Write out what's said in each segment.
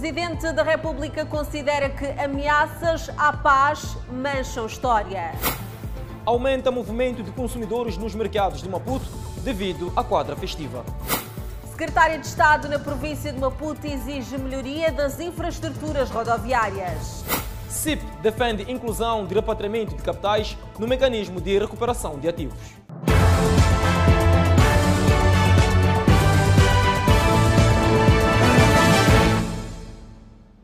Presidente da República considera que ameaças à paz mancham história. Aumenta movimento de consumidores nos mercados de Maputo devido à quadra festiva. Secretária de Estado na província de Maputo exige melhoria das infraestruturas rodoviárias. CIP defende inclusão de repatriamento de capitais no mecanismo de recuperação de ativos.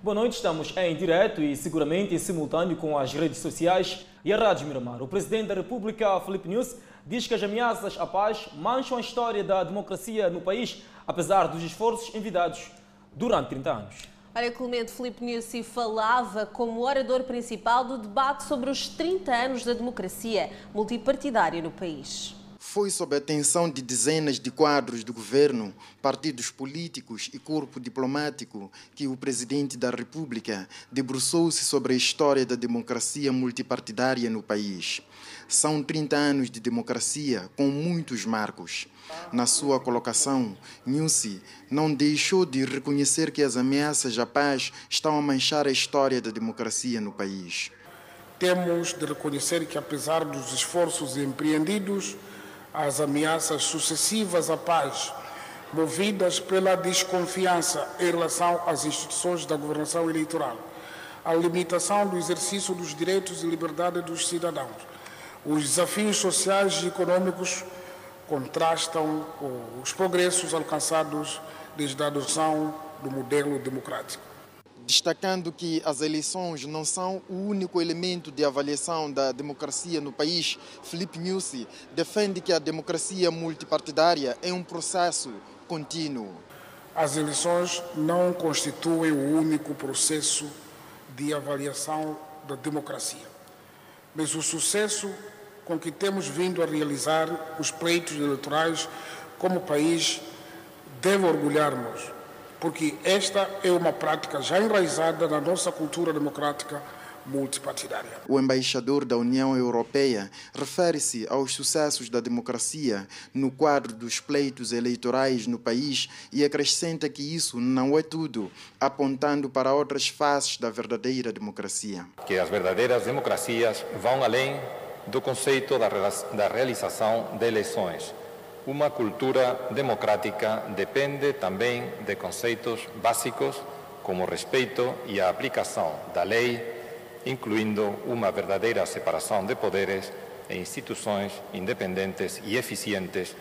Boa noite, estamos em direto e seguramente em simultâneo com as redes sociais e a Rádio Miramar. O Presidente da República, Felipe News, diz que as ameaças à paz mancham a história da democracia no país, apesar dos esforços envidados durante 30 anos. Olha, Clemente Felipe Nussi falava como orador principal do debate sobre os 30 anos da democracia multipartidária no país. Foi sob a atenção de dezenas de quadros do governo, partidos políticos e corpo diplomático que o presidente da República debruçou-se sobre a história da democracia multipartidária no país. São 30 anos de democracia com muitos marcos. Na sua colocação, Nussi não deixou de reconhecer que as ameaças à paz estão a manchar a história da democracia no país. Temos de reconhecer que, apesar dos esforços empreendidos, as ameaças sucessivas à paz, movidas pela desconfiança em relação às instituições da governação eleitoral, a limitação do exercício dos direitos e liberdade dos cidadãos, os desafios sociais e econômicos contrastam com os progressos alcançados desde a adoção do modelo democrático destacando que as eleições não são o único elemento de avaliação da democracia no país, Felipe Nussi defende que a democracia multipartidária é um processo contínuo. As eleições não constituem o único processo de avaliação da democracia, mas o sucesso com que temos vindo a realizar os pleitos eleitorais como país deve orgulhar-nos porque esta é uma prática já enraizada na nossa cultura democrática multipartidária. O embaixador da União Europeia refere-se aos sucessos da democracia no quadro dos pleitos eleitorais no país e acrescenta que isso não é tudo, apontando para outras faces da verdadeira democracia. Que as verdadeiras democracias vão além do conceito da realização de eleições uma cultura democrática depende também de conceitos básicos como o respeito e a aplicação da lei, incluindo uma verdadeira separação de poderes e instituições independentes e eficientes,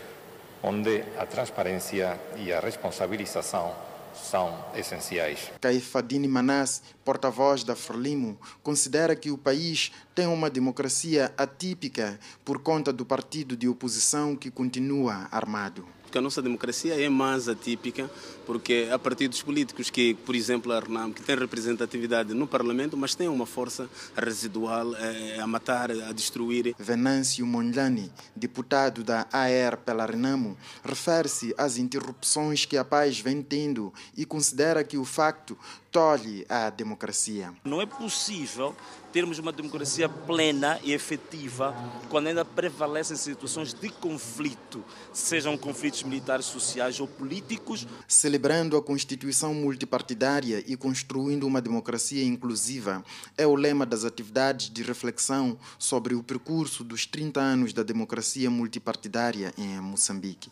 onde a transparência e a responsabilização são essenciais. Caifadine Manas, porta-voz da Frelimo, considera que o país tem uma democracia atípica por conta do partido de oposição que continua armado que a nossa democracia é mais atípica, porque há partidos políticos que, por exemplo, a RNAM, que tem representatividade no Parlamento, mas tem uma força residual é, a matar, a destruir. Venâncio Mondlane, deputado da AR pela RENAMO, refere-se às interrupções que a paz vem tendo e considera que o facto tolhe a democracia. Não é possível termos uma democracia plena e efetiva quando ainda prevalecem situações de conflito, sejam conflitos militares, sociais ou políticos. Celebrando a Constituição multipartidária e construindo uma democracia inclusiva é o lema das atividades de reflexão sobre o percurso dos 30 anos da democracia multipartidária em Moçambique.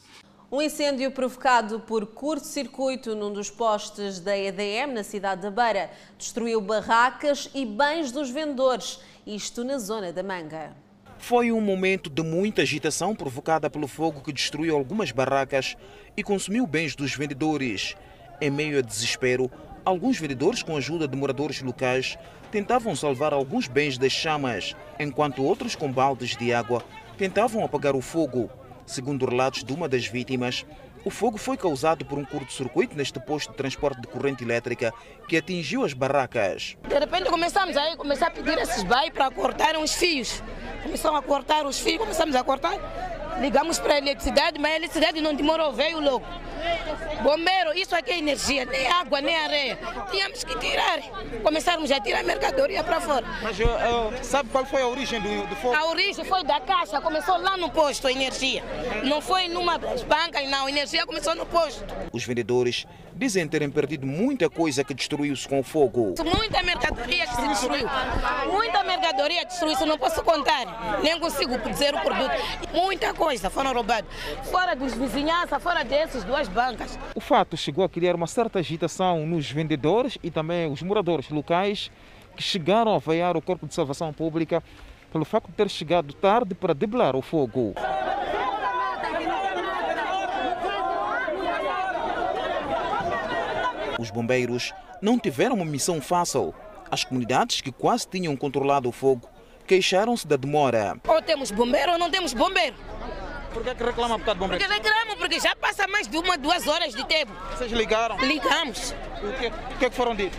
Um incêndio provocado por curto-circuito num dos postes da EDM na cidade da Beira destruiu barracas e bens dos vendedores, isto na zona da Manga. Foi um momento de muita agitação provocada pelo fogo que destruiu algumas barracas e consumiu bens dos vendedores. Em meio a desespero, alguns vendedores, com a ajuda de moradores locais, tentavam salvar alguns bens das chamas, enquanto outros, com baldes de água, tentavam apagar o fogo. Segundo relatos de uma das vítimas, o fogo foi causado por um curto-circuito neste posto de transporte de corrente elétrica que atingiu as barracas. De repente começamos a começar a pedir esses bairros para cortar os fios. Começaram a cortar os fios, começamos a cortar. Ligamos para a eletricidade, mas a eletricidade não demorou, veio logo. Bombeiro, isso aqui é energia, nem água, nem areia. Tínhamos que tirar. Começarmos a tirar a mercadoria para fora. Mas uh, uh, sabe qual foi a origem do, do, fogo? A origem foi da caixa, começou lá no posto a energia. Não foi numa banca, não. A energia começou no posto. Os vendedores dizem terem perdido muita coisa que destruiu-se com o fogo. Muita mercadoria que se destruiu. Muita mercadoria destruiu-se, não posso contar. Nem consigo dizer o produto. Muita coisa foram roubadas. Fora dos vizinhanças, fora dessas duas bancas. O fato chegou a criar uma certa agitação nos vendedores e também os moradores locais que chegaram a veiar o Corpo de Salvação Pública pelo facto de ter chegado tarde para debelar o fogo. Os bombeiros não tiveram uma missão fácil. As comunidades que quase tinham controlado o fogo queixaram-se da demora. Ou temos bombeiro ou não temos bombeiro. Por que, é que reclama por causa de bombeiro? Porque reclamam, porque já passa mais de uma, duas horas de tempo. Vocês ligaram? Ligamos. O que, o que é que foram dito?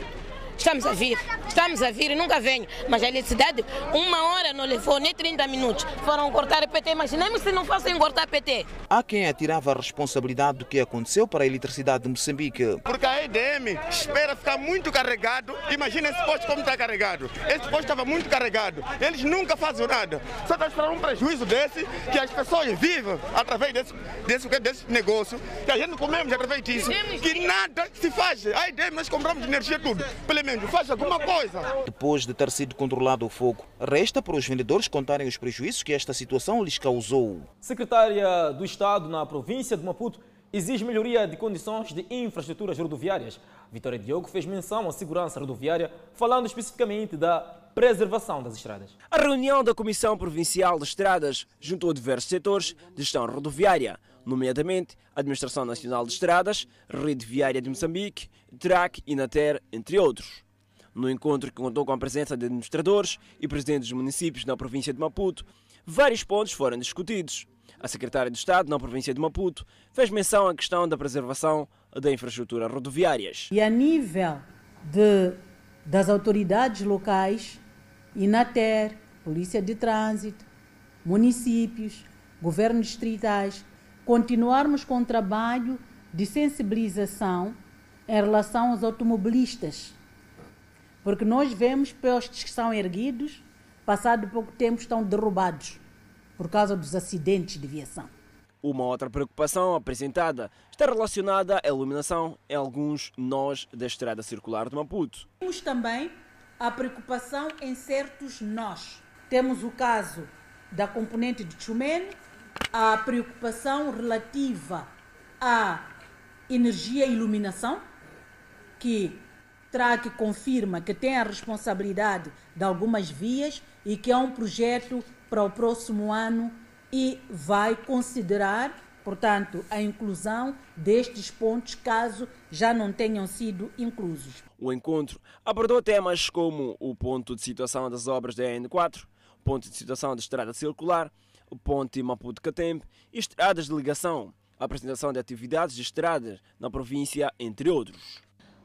Estamos a vir, estamos a vir e nunca vem. Mas a eletricidade, uma hora não levou nem 30 minutos. Foram cortar PT, imaginemos se não fossem cortar PT. Há quem atirava a responsabilidade do que aconteceu para a eletricidade de Moçambique. Porque a EDM espera ficar muito carregado. Imagina esse posto como está carregado. Esse posto estava muito carregado. Eles nunca fazem nada. Só está esperando um prejuízo desse, que as pessoas vivem através desse, desse, desse negócio, que a gente comemos através disso, que nada se faz. A EDM nós compramos energia tudo. Pelo alguma coisa. Depois de ter sido controlado o fogo, resta para os vendedores contarem os prejuízos que esta situação lhes causou. Secretária do Estado na província de Maputo exige melhoria de condições de infraestruturas rodoviárias. Vitória Diogo fez menção à segurança rodoviária, falando especificamente da preservação das estradas. A reunião da Comissão Provincial de Estradas juntou diversos setores de gestão rodoviária, nomeadamente a Administração Nacional de Estradas, Rede Viária de Moçambique, TRAC e NATER, entre outros. No encontro que contou com a presença de administradores e presidentes dos municípios na província de Maputo, vários pontos foram discutidos. A secretária de Estado na província de Maputo fez menção à questão da preservação da infraestrutura rodoviárias. E a nível de, das autoridades locais, INATER, Polícia de Trânsito, municípios, governos distritais, continuarmos com o trabalho de sensibilização em relação aos automobilistas. Porque nós vemos postes que são erguidos, passado pouco tempo estão derrubados por causa dos acidentes de viação. Uma outra preocupação apresentada está relacionada à iluminação em alguns nós da estrada circular de Maputo. Temos também a preocupação em certos nós. Temos o caso da componente de Chumene, a preocupação relativa à energia e iluminação, que TRAC confirma que tem a responsabilidade de algumas vias e que é um projeto para o próximo ano e vai considerar, portanto, a inclusão destes pontos caso já não tenham sido inclusos. O encontro abordou temas como o ponto de situação das obras da N4, ponto de situação da estrada circular, o ponte Maputo-Catembe estradas de ligação, apresentação de atividades de estradas na província, entre outros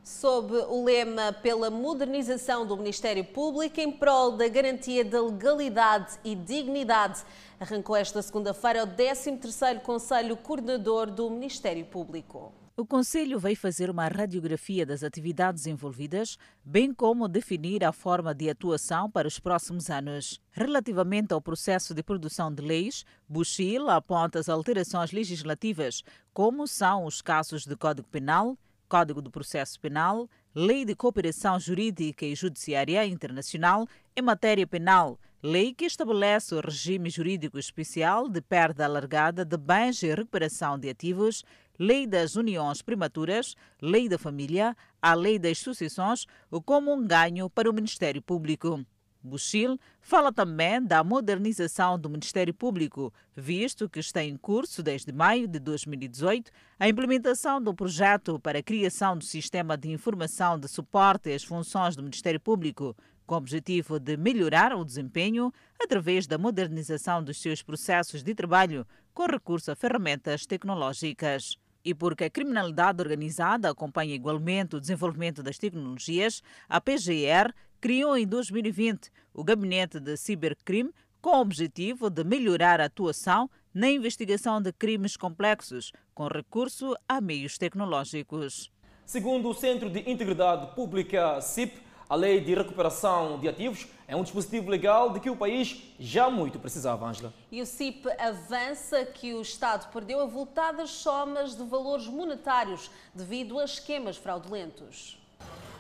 sob o lema pela modernização do Ministério Público em prol da garantia da legalidade e dignidade. Arrancou esta segunda-feira o 13º Conselho Coordenador do Ministério Público. O Conselho vai fazer uma radiografia das atividades envolvidas, bem como definir a forma de atuação para os próximos anos. Relativamente ao processo de produção de leis, Buxil aponta as alterações legislativas, como são os casos de Código Penal, Código do Processo Penal, Lei de Cooperação Jurídica e Judiciária Internacional em matéria penal, lei que estabelece o regime jurídico especial de perda alargada de bens e recuperação de ativos, lei das uniões prematuras, lei da família, a lei das sucessões, como um ganho para o Ministério Público. Buxil fala também da modernização do Ministério Público, visto que está em curso desde maio de 2018 a implementação do projeto para a criação do sistema de informação de suporte às funções do Ministério Público, com o objetivo de melhorar o desempenho através da modernização dos seus processos de trabalho com recurso a ferramentas tecnológicas. E porque a criminalidade organizada acompanha igualmente o desenvolvimento das tecnologias, a PGR criou em 2020 o Gabinete de Cibercrime com o objetivo de melhorar a atuação na investigação de crimes complexos, com recurso a meios tecnológicos. Segundo o Centro de Integridade Pública, CIP, a Lei de Recuperação de Ativos é um dispositivo legal de que o país já muito precisava, Ângela. E o CIP avança que o Estado perdeu avultadas somas de valores monetários devido a esquemas fraudulentos.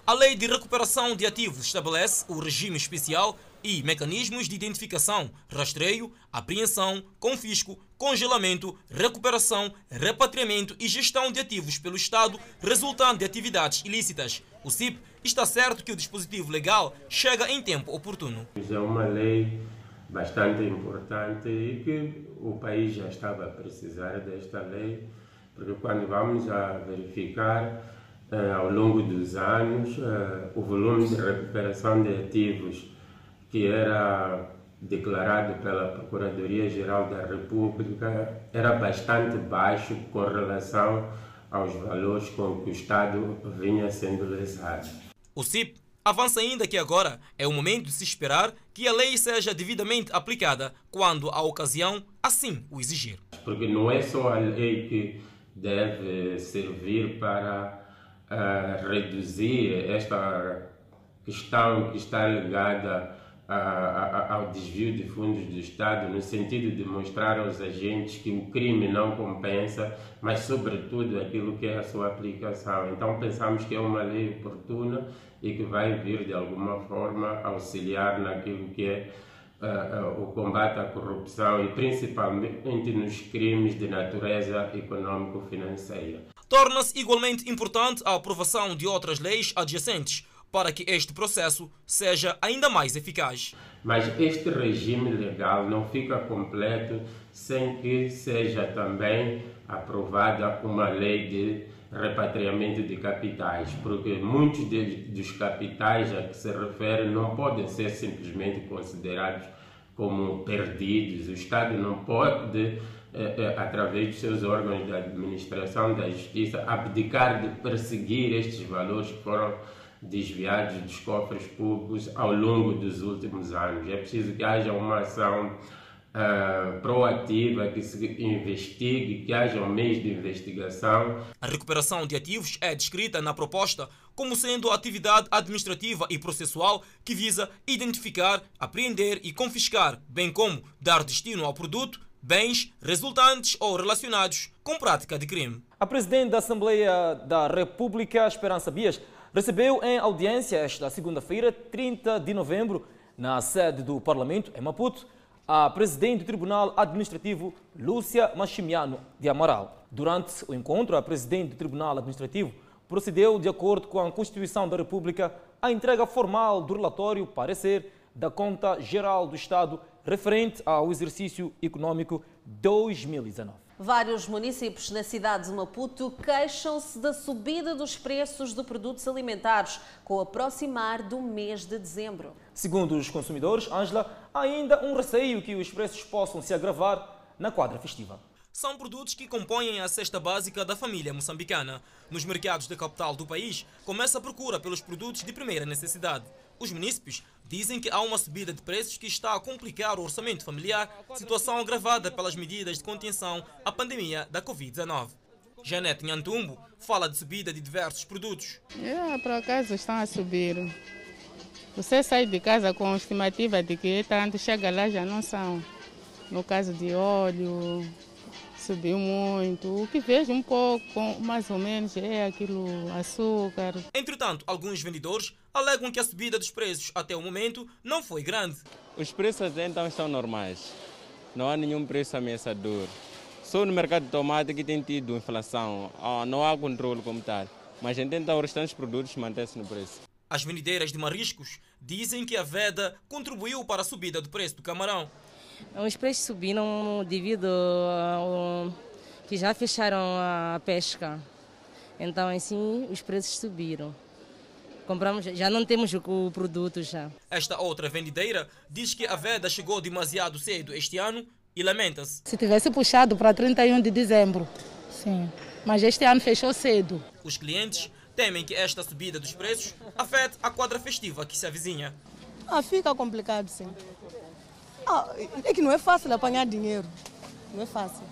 A Lei de Recuperação de Ativos estabelece o regime especial e mecanismos de identificação, rastreio, apreensão, confisco, congelamento, recuperação, repatriamento e gestão de ativos pelo Estado resultante de atividades ilícitas. O CIP está certo que o dispositivo legal chega em tempo oportuno. É uma lei bastante importante e que o país já estava a precisar desta lei, porque quando vamos a verificar eh, ao longo dos anos eh, o volume de recuperação de ativos que era declarado pela Procuradoria-Geral da República era bastante baixo com relação aos valores com que o Estado vinha sendo lesado. O CIP avança ainda que agora é o momento de se esperar que a lei seja devidamente aplicada quando a ocasião assim o exigir. Porque não é só a lei que deve servir para uh, reduzir esta questão que está ligada ao desvio de fundos do Estado, no sentido de mostrar aos agentes que o crime não compensa, mas, sobretudo, aquilo que é a sua aplicação. Então, pensamos que é uma lei oportuna e que vai vir, de alguma forma, auxiliar naquilo que é uh, uh, o combate à corrupção e, principalmente, nos crimes de natureza econômico-financeira. Torna-se igualmente importante a aprovação de outras leis adjacentes para que este processo seja ainda mais eficaz. Mas este regime legal não fica completo sem que seja também aprovada uma lei de repatriamento de capitais, porque muitos dos capitais a que se refere não podem ser simplesmente considerados como perdidos. O Estado não pode, eh, eh, através dos seus órgãos de administração da justiça, abdicar de perseguir estes valores que foram desviados dos cofres públicos ao longo dos últimos anos. É preciso que haja uma ação uh, proativa, que se investigue, que haja meios de investigação. A recuperação de ativos é descrita na proposta como sendo a atividade administrativa e processual que visa identificar, apreender e confiscar, bem como dar destino ao produto bens resultantes ou relacionados com prática de crime. A presidente da Assembleia da República, Esperança Bias, recebeu em audiência esta segunda-feira, 30 de novembro, na sede do Parlamento, em Maputo, a presidente do Tribunal Administrativo, Lúcia Machimiano de Amaral. Durante o encontro, a presidente do Tribunal Administrativo procedeu, de acordo com a Constituição da República, à entrega formal do relatório parecer da Conta Geral do Estado referente ao exercício econômico 2019. Vários municípios na cidade de Maputo queixam-se da subida dos preços de produtos alimentares com o aproximar do mês de dezembro. Segundo os consumidores, Ângela, há ainda um receio que os preços possam se agravar na quadra festiva são produtos que compõem a cesta básica da família moçambicana. Nos mercados da capital do país, começa a procura pelos produtos de primeira necessidade. Os munícipes dizem que há uma subida de preços que está a complicar o orçamento familiar, situação agravada pelas medidas de contenção à pandemia da Covid-19. Janete Nhantumbo fala de subida de diversos produtos. É, por acaso estão a subir. Você sai de casa com a estimativa de que tanto chega lá já não são. No caso de óleo, subiu muito. O que vejo um pouco, mais ou menos, é aquilo açúcar. Entretanto, alguns vendedores alegam que a subida dos preços até o momento não foi grande. Os preços então estão normais. Não há nenhum preço ameaçador. Só no mercado de tomate que tem tido inflação. Ah, não há controle como tal. Mas então os restantes produtos mantêm-se no preço. As vendedeiras de mariscos dizem que a veda contribuiu para a subida do preço do camarão. Os preços subiram devido ao que já fecharam a pesca. Então, assim, os preços subiram. Compramos, já não temos o produto já. Esta outra vendedeira diz que a veda chegou demasiado cedo este ano e lamenta-se. Se tivesse puxado para 31 de dezembro, sim. Mas este ano fechou cedo. Os clientes temem que esta subida dos preços afete a quadra festiva que se avizinha. Ah, fica complicado, sim. Ah, é que não é fácil apanhar dinheiro. não é fácil.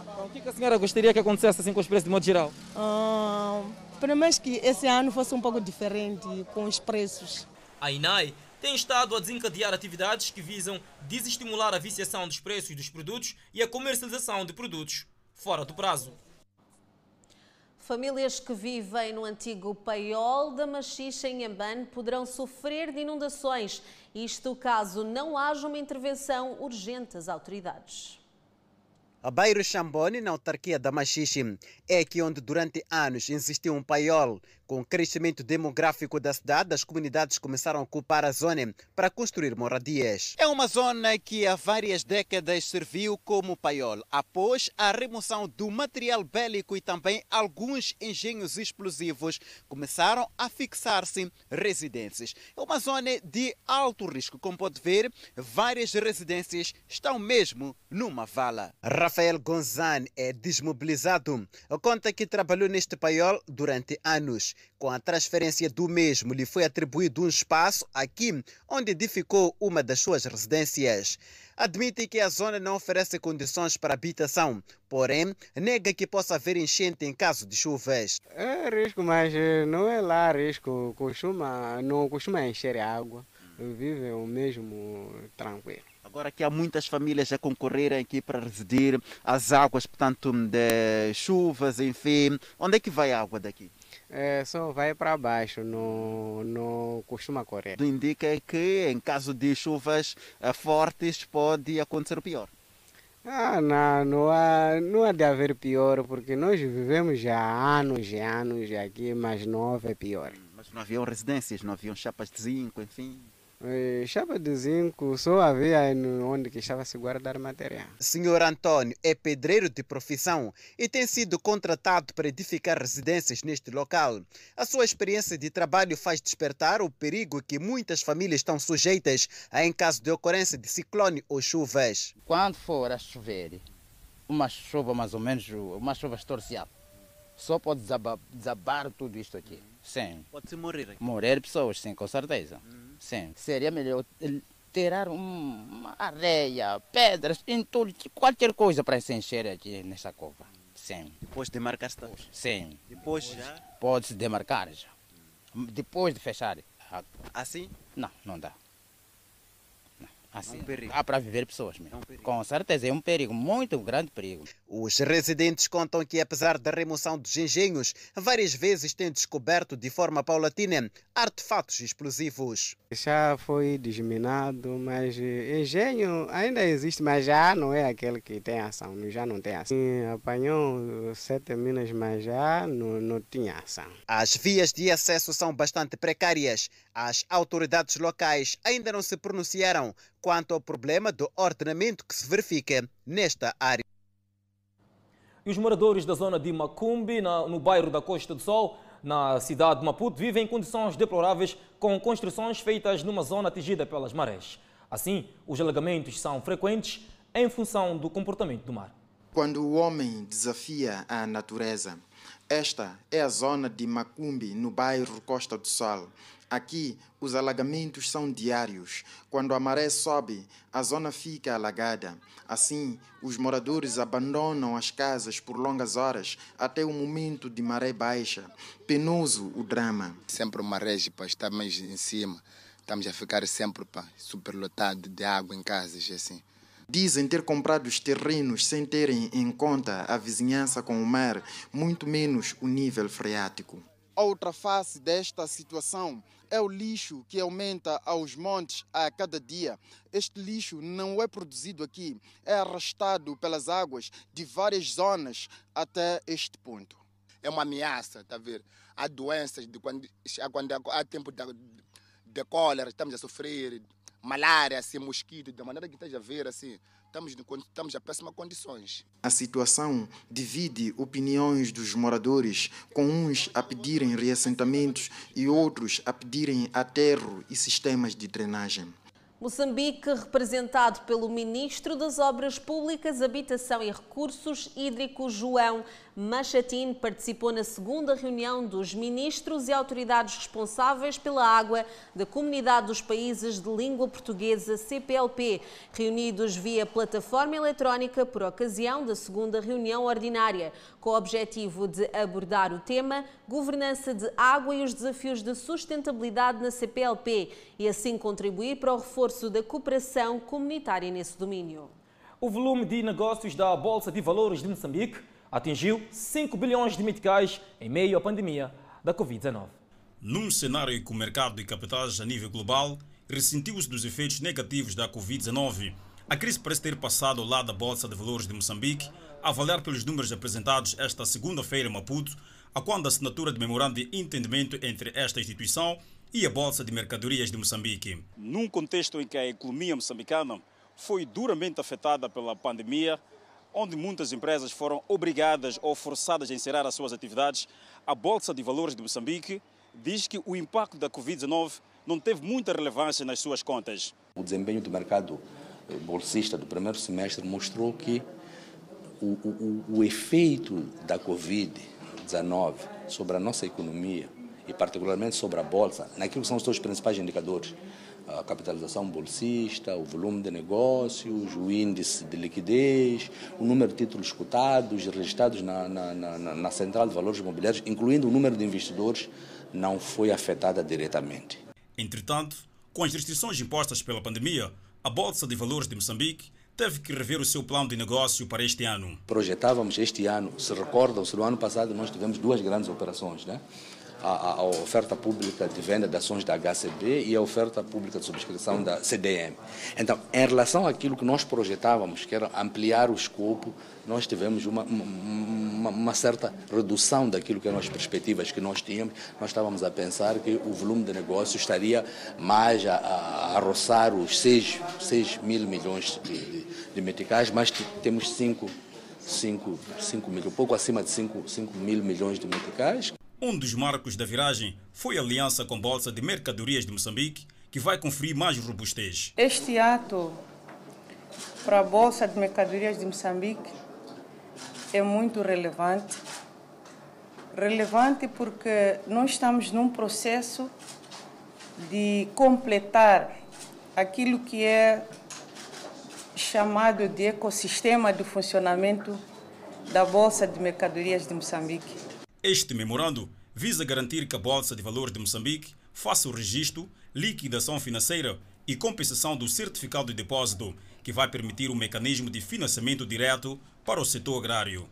Então, o que a senhora gostaria que acontecesse assim com os preços de modo geral? Ah, pelo menos que esse ano fosse um pouco diferente com os preços. A INAI tem estado a desencadear atividades que visam desestimular a viciação dos preços dos produtos e a comercialização de produtos fora do prazo. Famílias que vivem no antigo paiol da Machixa em Ambane poderão sofrer de inundações, isto caso não haja uma intervenção urgente das autoridades. A bairro Chambone, na autarquia da Machixe, é aqui onde durante anos existiu um paiol. Com o crescimento demográfico da cidade, as comunidades começaram a ocupar a zona para construir moradias. É uma zona que há várias décadas serviu como paiol, após a remoção do material bélico e também alguns engenhos explosivos, começaram a fixar-se residências. É uma zona de alto risco, como pode ver, várias residências estão mesmo numa vala. Rafael Gonzane é desmobilizado. Conta que trabalhou neste paiol durante anos. Com a transferência do mesmo, lhe foi atribuído um espaço aqui, onde edificou uma das suas residências. Admite que a zona não oferece condições para habitação, porém, nega que possa haver enchente em caso de chuvas. É risco, mas eh, não é lá risco. Costuma, não costuma encher água. Vive o mesmo tranquilo. Agora que há muitas famílias a concorrerem aqui para residir, as águas, portanto, de chuvas, enfim, onde é que vai a água daqui? É, só vai para baixo, não, não costuma correr. Indica que em caso de chuvas eh, fortes pode acontecer o pior. Ah, não, não há, não há de haver pior, porque nós vivemos já há anos e anos aqui, mas não houve pior. Mas não haviam residências, não haviam chapas de zinco, enfim. Chapa de zinco só havia onde que estava a se guardar material. Senhor Antônio é pedreiro de profissão e tem sido contratado para edificar residências neste local. A sua experiência de trabalho faz despertar o perigo que muitas famílias estão sujeitas a em caso de ocorrência de ciclone ou chuvas. Quando for a chover, uma chuva mais ou menos, uma chuva torcial, só pode desabar, desabar tudo isto aqui. Sim. Pode-se morrer aqui. Morrer pessoas, sim, com certeza. Sim. Seria melhor tirar um- uma areia, pedras, entulho, qualquer coisa para se encher aqui nessa cova. Sim. Depois de marcar está. Sim. Depois já. Pode se demarcar já. Depois de fechar. Assim? Não, não dá. Assim, É um perigo. dá para viver pessoas mesmo. Com certeza, é um perigo, muito grande perigo. Os residentes contam que, apesar da remoção dos engenhos, várias vezes têm descoberto de forma paulatina artefatos explosivos. Já foi disminado, mas eh, engenho ainda existe, mas já não é aquele que tem ação, já não tem ação. E Apanhou sete minas, mas já não, não tinha ação. As vias de acesso são bastante precárias. As autoridades locais ainda não se pronunciaram quanto ao problema do ordenamento que se verifica nesta área. E os moradores da zona de Macumbi, no bairro da Costa do Sol, na cidade de Maputo, vivem em condições deploráveis com construções feitas numa zona atingida pelas marés. Assim, os alagamentos são frequentes em função do comportamento do mar. Quando o homem desafia a natureza. Esta é a zona de Macumbi, no bairro Costa do Sol. Aqui, os alagamentos são diários. Quando a maré sobe, a zona fica alagada. Assim, os moradores abandonam as casas por longas horas até o momento de maré baixa. Penoso o drama. Sempre uma rede para mais em cima. Estamos a ficar sempre pá, superlotado de água em casas, assim. Dizem ter comprado os terrenos sem terem em conta a vizinhança com o mar, muito menos o nível freático. Outra face desta situação é o lixo que aumenta aos montes a cada dia. Este lixo não é produzido aqui, é arrastado pelas águas de várias zonas até este ponto. É uma ameaça, tá a ver? Há doenças, de quando, quando há tempo de, de cólera, estamos a sofrer, malária, assim, mosquito, da maneira que esteja a ver, assim, estamos, em- estamos a péssimas condições. A situação divide opiniões dos moradores, com uns a pedirem reassentamentos e outros a pedirem aterro e sistemas de drenagem. Moçambique, representado pelo Ministro das Obras Públicas, Habitação e Recursos Hídricos, João Machatin participou na segunda reunião dos ministros e autoridades responsáveis pela água da Comunidade dos Países de Língua Portuguesa, CPLP, reunidos via plataforma eletrónica por ocasião da segunda reunião ordinária, com o objetivo de abordar o tema governança de água e os desafios de sustentabilidade na CPLP e assim contribuir para o reforço da cooperação comunitária nesse domínio. O volume de negócios da Bolsa de Valores de Moçambique atingiu 5 bilhões de meticais em meio à pandemia da Covid-19. Num cenário em que o mercado de capitais a nível global ressentiu-se dos efeitos negativos da Covid-19, a crise parece ter passado ao lado da Bolsa de Valores de Moçambique, a avaliar pelos números apresentados esta segunda-feira em Maputo, a quando a assinatura de memorando de entendimento entre esta instituição e a Bolsa de Mercadorias de Moçambique. Num contexto em que a economia moçambicana foi duramente afetada pela pandemia, onde muitas empresas foram obrigadas ou forçadas a encerrar as suas atividades, a Bolsa de Valores de Moçambique diz que o impacto da Covid-19 não teve muita relevância nas suas contas. O desempenho do mercado eh, bolsista do primeiro semestre mostrou que o, o, o efeito da Covid-19 sobre a nossa economia e particularmente sobre a bolsa, naquilo que são os seus principais indicadores, a capitalização bolsista, o volume de negócios, o índice de liquidez, o número de títulos cotados registrados na, na, na, na Central de Valores Imobiliários, incluindo o número de investidores, não foi afetada diretamente. Entretanto, com as restrições impostas pela pandemia, a Bolsa de Valores de Moçambique teve que rever o seu plano de negócio para este ano. Projetávamos este ano, se recordam-se, no ano passado nós tivemos duas grandes operações, né? A, a, oferta pública de venda de ações da HCB e a oferta pública de subscrição da CDM. Então, em relação àquilo que nós projetávamos, que era ampliar o escopo, nós tivemos uma, uma, uma certa redução daquilo que eram as perspectivas que nós tínhamos. Nós estávamos a pensar que o volume de negócio estaria mais a, a, a roçar os 6, 6 mil milhões de, de, de meticais, mas temos 5 5, 5 mil, pouco acima de 5, 5 mil milhões de meticais. Um dos marcos da viragem foi a aliança com a Bolsa de Mercadorias de Moçambique, que vai conferir mais robustez. Este ato para a Bolsa de Mercadorias de Moçambique é muito relevante. Relevante porque nós estamos num processo de completar aquilo que é chamado de ecossistema de funcionamento da Bolsa de Mercadorias de Moçambique. Este memorando visa garantir que a Bolsa de Valores de Moçambique faça o registro, liquidação financeira e compensação do certificado de depósito, que vai permitir um mecanismo de financiamento direto para o setor agrário.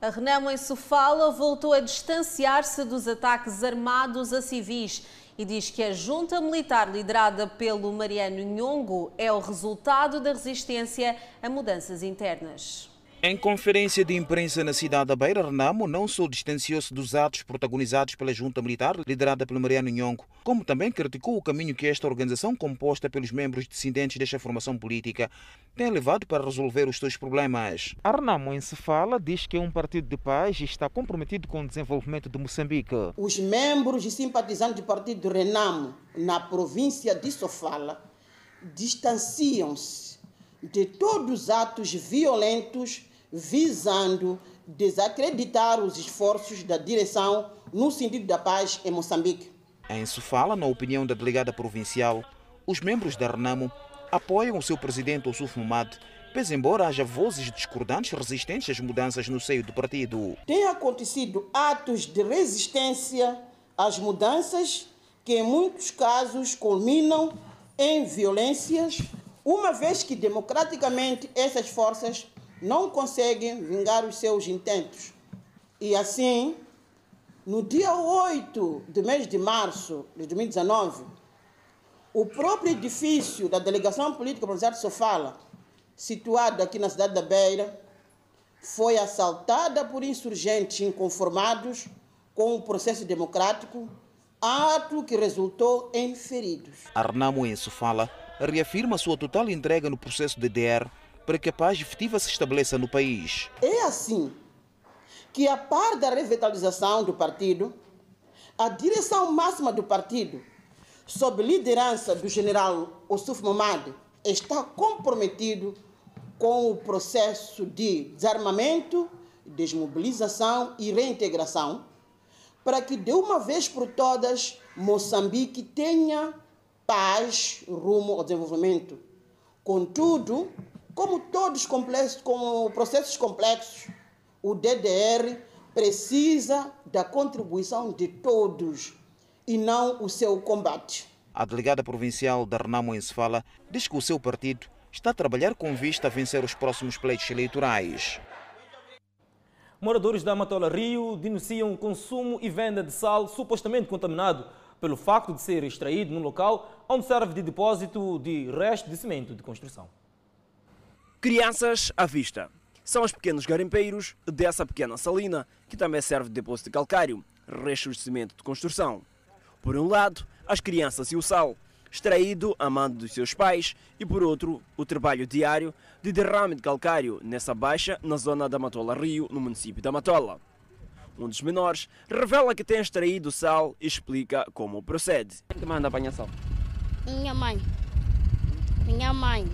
A Renamo em Sofala voltou a distanciar-se dos ataques armados a civis e diz que a junta militar liderada pelo Mariano Nhongo é o resultado da resistência a mudanças internas. Em conferência de imprensa na cidade da Beira, Renamo não só distanciou-se dos atos protagonizados pela junta militar, liderada pelo Mariano Nhongo, como também criticou o caminho que esta organização, composta pelos membros dissidentes desta formação política, tem levado para resolver os seus problemas. A Renamo, em se fala, diz que é um partido de paz e está comprometido com o desenvolvimento de Moçambique. Os membros e simpatizantes do partido Renamo, na província de Sofala, distanciam-se de todos os atos violentos visando desacreditar os esforços da direção no sentido da paz em Moçambique. Em Sofala, na opinião da delegada provincial, os membros da Renamo apoiam o seu presidente Ossuf Momad, pese embora haja vozes discordantes resistentes às mudanças no seio do partido. Tem acontecido atos de resistência às mudanças que em muitos casos culminam em violências, uma vez que democraticamente essas forças não conseguem vingar os seus intentos. E assim, no dia 8 do mês de março de 2019, o próprio edifício da Delegação Política Provincial Sofala, situado aqui na cidade da Beira, foi assaltada por insurgentes inconformados com o processo democrático, ato que resultou em feridos. Arnamo em Sofala reafirma sua total entrega no processo de DR para que a paz efetiva se estabeleça no país. É assim que, a par da revitalização do partido, a direção máxima do partido, sob liderança do general Ossuf Momad, está comprometido com o processo de desarmamento desmobilização e reintegração, para que de uma vez por todas Moçambique tenha paz rumo ao desenvolvimento. Contudo, como todos complexos, como processos complexos, o DDR precisa da contribuição de todos e não o seu combate. A delegada provincial da Renamo em Sefala diz que o seu partido está a trabalhar com vista a vencer os próximos pleitos eleitorais. Moradores da Matola Rio denunciam o consumo e venda de sal supostamente contaminado pelo facto de ser extraído num local onde serve de depósito de resto de cimento de construção. Crianças à vista. São os pequenos garimpeiros dessa pequena salina, que também serve de depósito de calcário, restos de cimento de construção. Por um lado, as crianças e o sal, extraído a mando dos seus pais, e por outro, o trabalho diário de derrame de calcário nessa baixa na zona da Matola Rio, no município da Matola. Um dos menores revela que tem extraído sal e explica como procede. Quem que manda apanhar sal? Minha mãe. Minha mãe.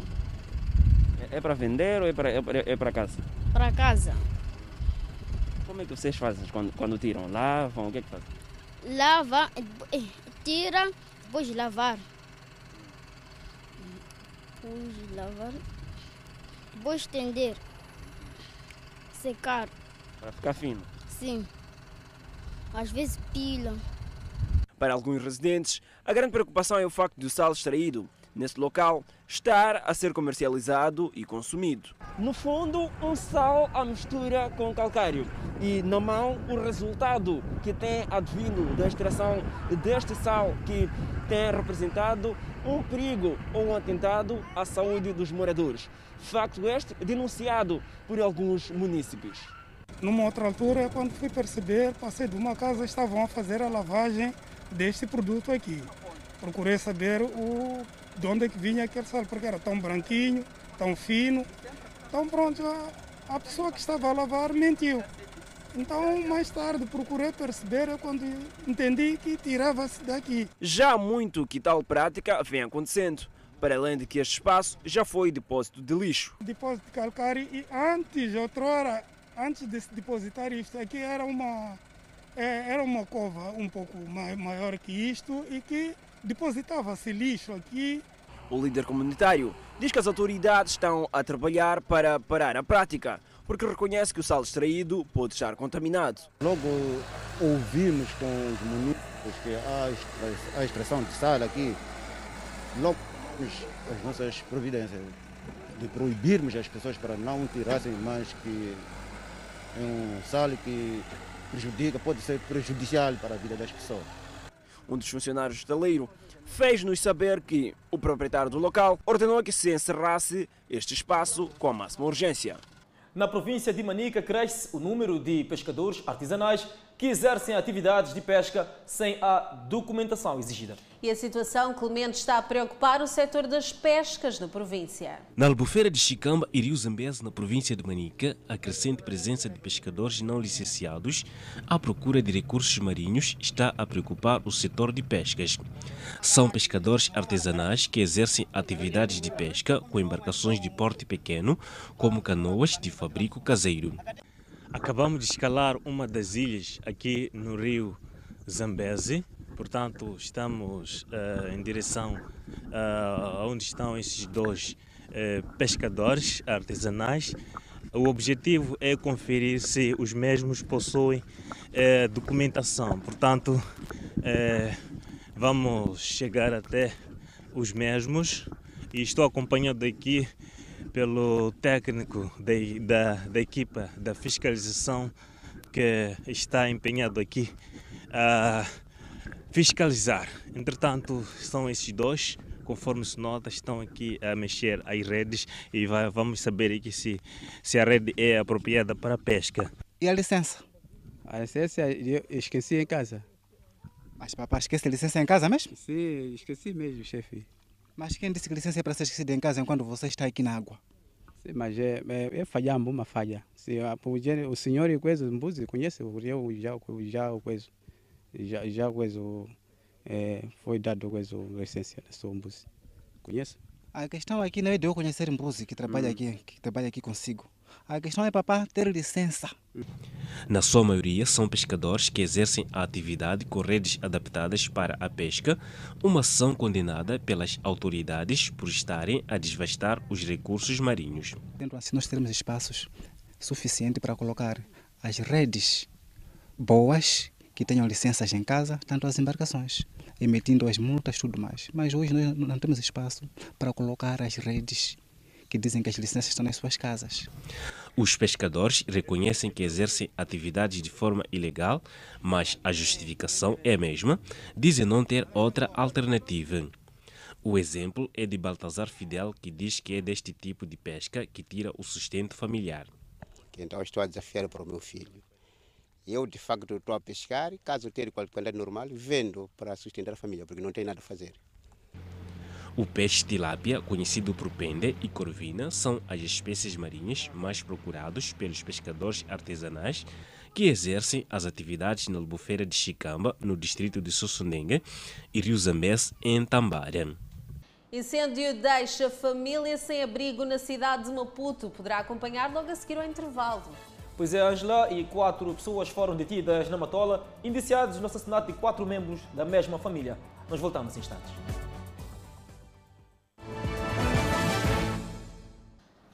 É para vender ou é para, é para casa? Para casa. Como é que vocês fazem quando, quando tiram? Lavam? O que é que fazem? Lava, tira, depois lavar. Depois lavar. Depois estender. Secar. Para ficar fino? Sim. Às vezes pila. Para alguns residentes, a grande preocupação é o facto do sal extraído nesse local estar a ser comercializado e consumido. No fundo, um sal à mistura com calcário e na mão o resultado que tem advindo da extração deste sal que tem representado um perigo ou um atentado à saúde dos moradores. Facto este denunciado por alguns municípios. Numa outra altura, quando fui perceber, passei de uma casa, estavam a fazer a lavagem deste produto aqui. Procurei saber o, de onde é que vinha aquele sal, porque era tão branquinho, tão fino. Então pronto, a, a pessoa que estava a lavar mentiu. Então, mais tarde, procurei perceber é quando entendi que tirava-se daqui. Já há muito que tal prática vem acontecendo, para além de que este espaço já foi depósito de lixo. Depósito de calcário e antes, outrora, antes de se depositar isto aqui, era uma, era uma cova um pouco maior que isto e que depositava-se lixo aqui. O líder comunitário diz que as autoridades estão a trabalhar para parar a prática, porque reconhece que o sal extraído pode estar contaminado. Logo ouvimos com os municípios que há a extração de sal aqui, logo as nossas providências de proibirmos as pessoas para não tirassem mais que é um sal que prejudica, pode ser prejudicial para a vida das pessoas. Um dos funcionários do estaleiro fez-nos saber que o proprietário do local ordenou que se encerrasse este espaço com a máxima urgência. Na província de Manica cresce o número de pescadores artesanais que exercem atividades de pesca sem a documentação exigida. E a situação, Clemente, está a preocupar o setor das pescas na província. Na albufeira de Chicamba e Rio Zambeze, na província de Manica, a crescente presença de pescadores não licenciados à procura de recursos marinhos está a preocupar o setor de pescas. São pescadores artesanais que exercem atividades de pesca com embarcações de porte pequeno, como canoas de fabrico caseiro. Acabamos de escalar uma das ilhas aqui no rio Zambeze, portanto estamos uh, em direção uh, onde estão esses dois uh, pescadores artesanais. O objetivo é conferir se os mesmos possuem documentação, portanto vamos chegar até os mesmos. E estou acompanhado aqui pelo técnico de, da, da equipa da fiscalização que está empenhado aqui a fiscalizar. Entretanto, são esses dois, conforme se nota, estão aqui a mexer as redes e vai, vamos saber aqui se, se a rede é apropriada para a pesca. E a licença? A licença eu esqueci em casa. Mas papai esquece a licença em casa mesmo? Sim, esqueci mesmo, chefe. Mas quem disse que licença é para ser esquecida em casa enquanto você está aqui na água? Sim, mas é, é, é falhamos uma falha. Se, o senhor e coisa, Mbuzi, conhece? Eu já, já, coisa, já, já coisa, é, foi dado coisa, licença da sua Mbuzi. Conhece? A questão aqui não é de eu conhecer Mbuzi, que trabalha, Hum. aqui, que trabalha aqui consigo. A questão é papá ter licença. Na sua maioria, são pescadores que exercem a atividade com redes adaptadas para a pesca, uma ação condenada pelas autoridades por estarem a desvastar os recursos marinhos. Tendo assim, nós teremos espaços suficientes para colocar as redes boas que tenham licenças em casa, tanto as embarcações, emitindo as multas tudo mais. Mas hoje nós não temos espaço para colocar as redes que dizem que as licenças estão nas suas casas. Os pescadores reconhecem que exercem atividades de forma ilegal, mas a justificação é a mesma, dizem não ter outra alternativa. O exemplo é de Baltazar Fidel, que diz que é deste tipo de pesca que tira o sustento familiar. Então estou a desafiar para o meu filho. Eu, de facto, estou a pescar, caso eu tenha qualidade normal, vendo para sustentar a família, porque não tem nada a fazer. O peixe tilápia, conhecido por pende e corvina, são as espécies marinhas mais procurados pelos pescadores artesanais que exercem as atividades na albufeira de Chicamba, no distrito de Sossonengue, e Rio Zambés, em Tambara. Incêndio deixa família sem abrigo na cidade de Maputo. Poderá acompanhar logo a seguir ao intervalo. Pois é, Angela e quatro pessoas foram detidas na Matola, indiciados no assassinato de quatro membros da mesma família. Nós voltamos em instantes.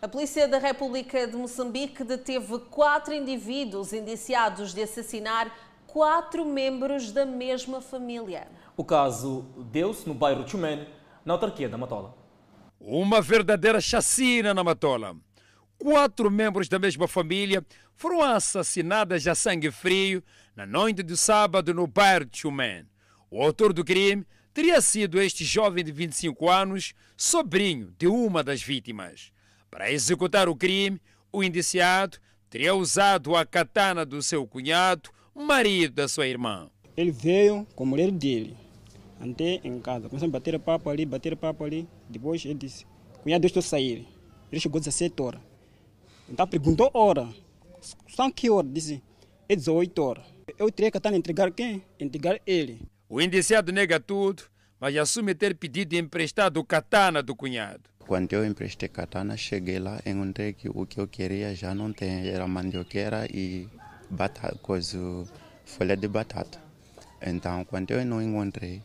A Polícia da República de Moçambique deteve quatro indivíduos indiciados de assassinar quatro membros da mesma família. O caso deu-se no bairro Chumene, na autarquia da Matola. Uma verdadeira chacina na Matola. Quatro membros da mesma família foram assassinadas a sangue frio na noite de sábado no bairro Chumene. O autor do crime teria sido este jovem de 25 anos, sobrinho de uma das vítimas. Para executar o crime, o indiciado teria usado a katana do seu cunhado, marido da sua irmã. Ele veio com a mulher dele, até em casa. Começamos a bater papo ali, bater papo ali. Depois ele disse, cunhado, deixa eu sair. Ele chegou às 17 horas. Então perguntou hora. São que hora? Disse, é 18 horas. Eu teria a katana entregar quem? Entregar ele. O indiciado nega tudo, mas assume ter pedido emprestado o katana do cunhado. Quando eu emprestei katana, cheguei lá, encontrei que o que eu queria já não tem, era mandioqueira e batata, coisa, folha de batata. Então, quando eu não encontrei,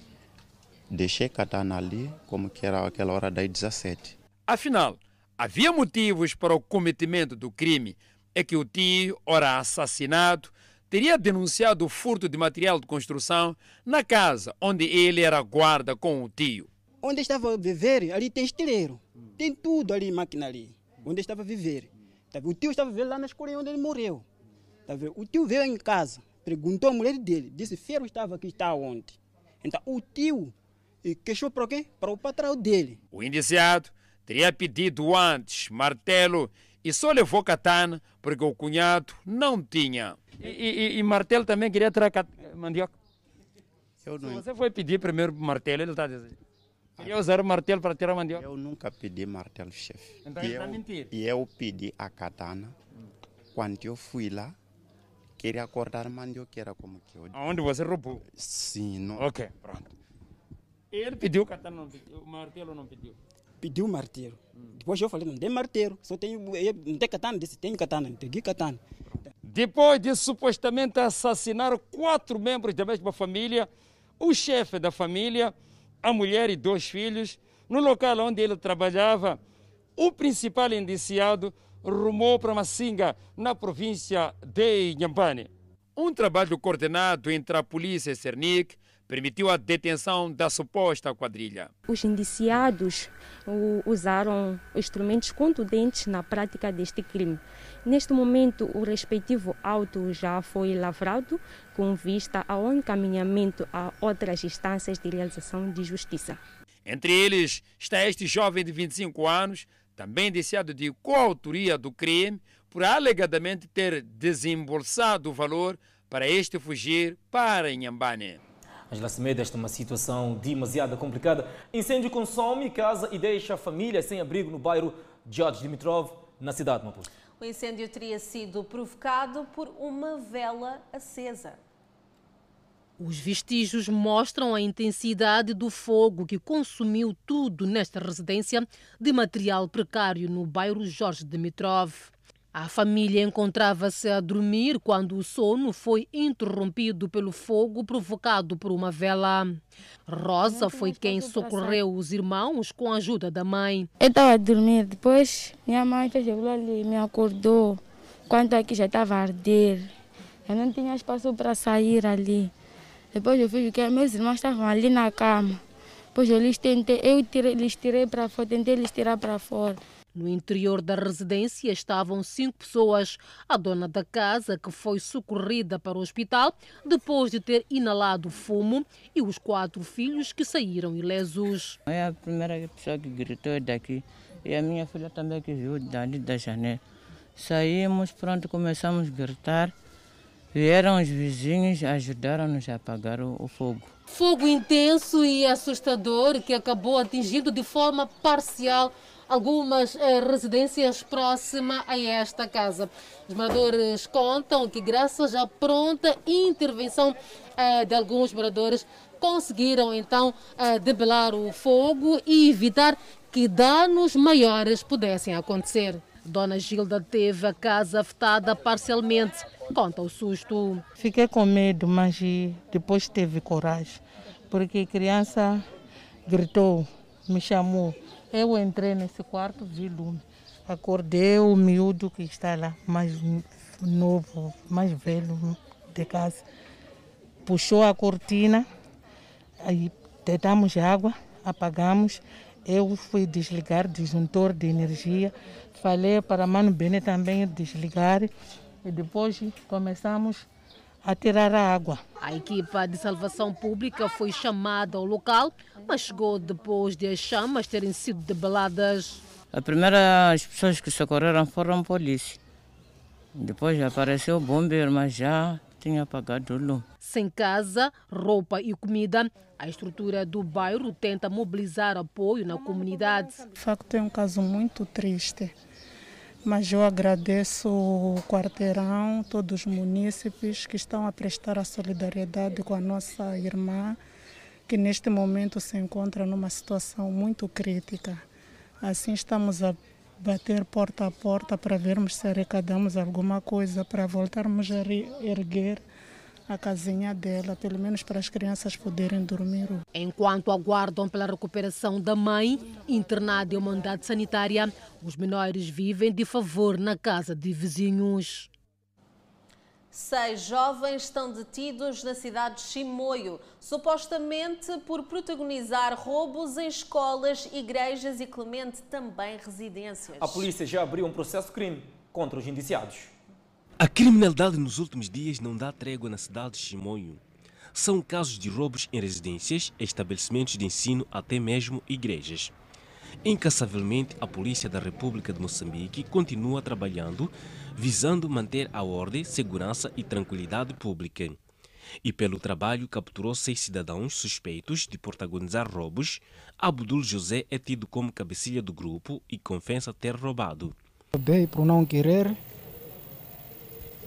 deixei katana ali, como que era aquela hora das 17. Afinal, havia motivos para o cometimento do crime. É que o tio, ora assassinado, teria denunciado o furto de material de construção na casa onde ele era guarda com o tio. Onde estava a viver, ali tem estileiro. Tem tudo ali, máquina ali. Onde estava a viver. O tio estava a viver lá na escola onde ele morreu. O tio veio em casa, perguntou à mulher dele, disse, Ferro estava aqui, está onde? Então o tio queixou para quem? Para o patrão dele. O indiciado teria pedido antes martelo e só levou katana porque o cunhado não tinha. E, e, e martelo também queria tirar mandioca? Eu não... Se você foi pedir primeiro martelo, ele está dizendo. Queria usar o martelo para tirar mandioca? Eu nunca pedi martelo, chefe. Então e ele está eu, mentindo. E eu pedi a katana. Quando eu fui lá, queria cortar mandioqueira como que eu Aonde você roubou? Sim. Não... Ok, pronto. Ele pediu katana, não pediu, o martelo não pediu. Pediu o martelo. Depois eu falei, não tem martelo, só tenho, não tem katana. Disse, tenho katana, entreguei katana. Depois de supostamente assassinar quatro membros da mesma família, o chefe da família, a mulher e dois filhos, no local onde ele trabalhava, o principal indiciado rumou para Massinga, na província de Inhambane. Um trabalho coordenado entre a polícia e Cernic permitiu a detenção da suposta quadrilha. Os indiciados usaram instrumentos contundentes na prática deste crime. Neste momento, o respectivo auto já foi lavrado com vista ao encaminhamento a outras instâncias de realização de justiça. Entre eles está este jovem de 25 anos, também indiciado de coautoria do crime, por alegadamente ter desembolsado o valor para este fugir para Inhambane. Angela Semedo, esta é uma situação demasiado complicada. Incêndio consome casa e deixa a família sem abrigo no bairro George Dimitrov, na cidade de Maputo. O incêndio teria sido provocado por uma vela acesa. Os vestígios mostram a intensidade do fogo que consumiu tudo nesta residência de material precário no bairro Jorge Dimitrov. A família encontrava-se a dormir quando o sono foi interrompido pelo fogo provocado por uma vela. Rosa foi quem socorreu os irmãos com a ajuda da mãe. Eu estava a dormir, depois minha mãe chegou ali, me acordou, quando aqui já estava a arder. Eu não tinha espaço para sair ali. Depois eu fiz o que meus irmãos estavam ali na cama. Depois eu lhes tentei, eu tirei, lhes tirei para fora, tentei lhes tirar para fora. No interior da residência estavam cinco pessoas. A dona da casa, que foi socorrida para o hospital depois de ter inalado fumo, e os quatro filhos que saíram ilesos. É a primeira pessoa que gritou daqui. E a minha filha também que viu dali da janela. Saímos, pronto, começamos a gritar. Vieram os vizinhos, ajudaram-nos a apagar o, o fogo. Fogo intenso e assustador que acabou atingindo de forma parcial algumas eh, residências próximas a esta casa. Os moradores contam que, graças à pronta intervenção eh, de alguns moradores, conseguiram então eh, debelar o fogo e evitar que danos maiores pudessem acontecer. Dona Gilda teve a casa afetada parcialmente. Conta o susto. Fiquei com medo, mas depois teve coragem, porque a criança gritou, me chamou. Eu entrei nesse quarto, vi lume. Acordei o miúdo que está lá, mais novo, mais velho de casa. Puxou a cortina, aí deitamos água, apagamos. Eu fui desligar disjuntor de energia. Falei para Mano Bene também desligar. E depois começamos a tirar a água. A equipa de salvação pública foi chamada ao local, mas chegou depois de as chamas terem sido debeladas. A primeira as pessoas que socorreram foram a polícia. Depois apareceu o bombeiro, mas já tinha apagado o lume. Sem casa, roupa e comida, a estrutura do bairro tenta mobilizar apoio na comunidade. De facto, é um caso muito triste mas eu agradeço o quarteirão, todos os munícipes que estão a prestar a solidariedade com a nossa irmã, que neste momento se encontra numa situação muito crítica. Assim estamos a bater porta a porta para vermos se arrecadamos alguma coisa para voltarmos a erguer a casinha dela, pelo menos para as crianças poderem dormir. Enquanto aguardam pela recuperação da mãe, internada em uma unidade sanitária, os menores vivem de favor na casa de vizinhos. Seis jovens estão detidos na cidade de Chimoio, supostamente por protagonizar roubos em escolas, igrejas e, Clemente, também residências. A polícia já abriu um processo de crime contra os indiciados. A criminalidade nos últimos dias não dá trégua na cidade de Chimoio. São casos de roubos em residências, estabelecimentos de ensino, até mesmo igrejas. Incansavelmente, a Polícia da República de Moçambique continua trabalhando, visando manter a ordem, segurança e tranquilidade pública. E pelo trabalho capturou seis cidadãos suspeitos de protagonizar roubos. Abdul José é tido como cabecilha do grupo e confessa ter roubado. Roubei por não querer